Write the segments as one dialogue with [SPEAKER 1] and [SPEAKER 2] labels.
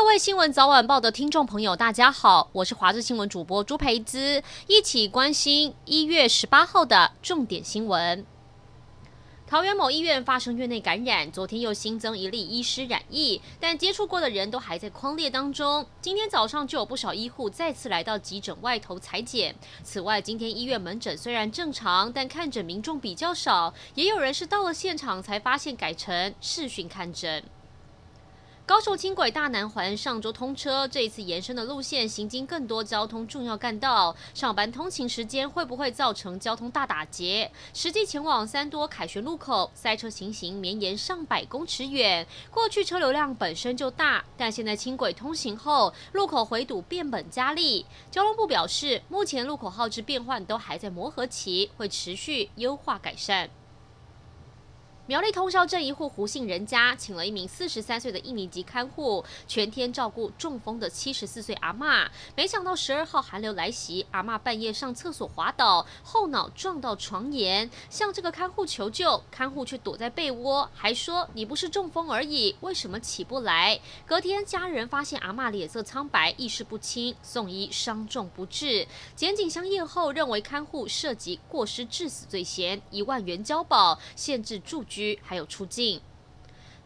[SPEAKER 1] 各位新闻早晚报的听众朋友，大家好，我是华视新闻主播朱培姿，一起关心一月十八号的重点新闻。桃园某医院发生院内感染，昨天又新增一例医师染疫，但接触过的人都还在匡列当中。今天早上就有不少医护再次来到急诊外头采检。此外，今天医院门诊虽然正常，但看诊民众比较少，也有人是到了现场才发现改成视讯看诊。高雄轻轨大南环上周通车，这一次延伸的路线行经更多交通重要干道，上班通勤时间会不会造成交通大打结？实际前往三多凯旋路口，塞车情形绵延上百公尺远。过去车流量本身就大，但现在轻轨通行后，路口回堵变本加厉。交通部表示，目前路口号志变换都还在磨合期，会持续优化改善。苗栗通霄镇一户胡姓人家，请了一名四十三岁的印尼籍看护，全天照顾中风的七十四岁阿嬷。没想到十二号寒流来袭，阿嬷半夜上厕所滑倒，后脑撞到床沿，向这个看护求救，看护却躲在被窝，还说：“你不是中风而已，为什么起不来？”隔天家人发现阿嬷脸色苍白，意识不清，送医伤重不治。检警相验后认为看护涉及过失致死罪嫌，一万元交保，限制住居。还有出境。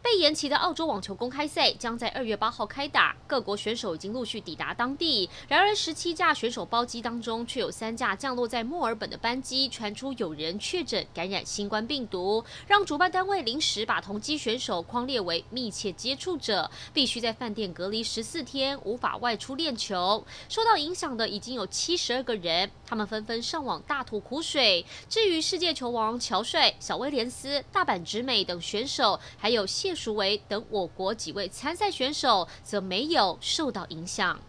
[SPEAKER 1] 被延期的澳洲网球公开赛将在二月八号开打，各国选手已经陆续抵达当地。然而，十七架选手包机当中，却有三架降落在墨尔本的班机传出有人确诊感染新冠病毒，让主办单位临时把同机选手框列为密切接触者，必须在饭店隔离十四天，无法外出练球。受到影响的已经有七十二个人，他们纷纷上网大吐苦水。至于世界球王乔帅、小威廉斯、大阪直美等选手，还有谢。淑薇等我国几位参赛选手则没有受到影响。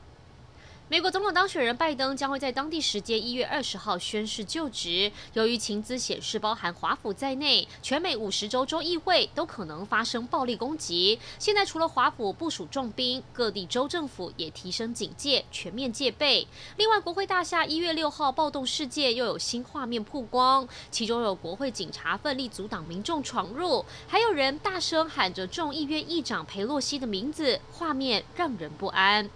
[SPEAKER 1] 美国总统当选人拜登将会在当地时间一月二十号宣誓就职。由于情资显示，包含华府在内，全美五十州州议会都可能发生暴力攻击。现在除了华府部署重兵，各地州政府也提升警戒，全面戒备。另外，国会大厦一月六号暴动事件又有新画面曝光，其中有国会警察奋力阻挡民众闯入，还有人大声喊着众议院议长裴洛西的名字，画面让人不安。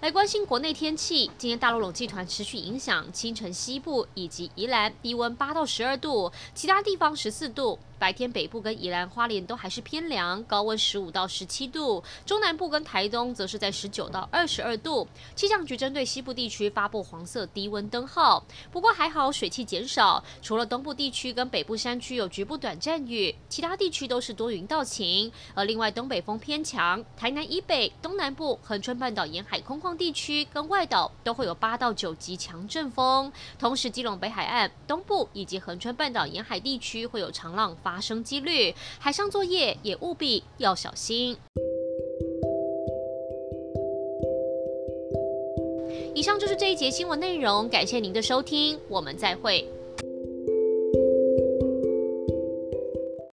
[SPEAKER 1] 来关心国内天气，今天大陆冷气团持续影响，清晨西部以及宜兰低温八到十二度，其他地方十四度。白天北部跟宜兰花莲都还是偏凉，高温十五到十七度。中南部跟台东则是在十九到二十二度。气象局针对西部地区发布黄色低温灯号，不过还好水汽减少，除了东部地区跟北部山区有局部短暂雨，其他地区都是多云到晴。而另外东北风偏强，台南以北、东南部、恒春半岛沿海空旷地区跟外岛都会有八到九级强阵风。同时，基隆北海岸、东部以及恒春半岛沿海地区会有长浪。发生几率，海上作业也务必要小心。以上就是这一节新闻内容，感谢您的收听，我们再会。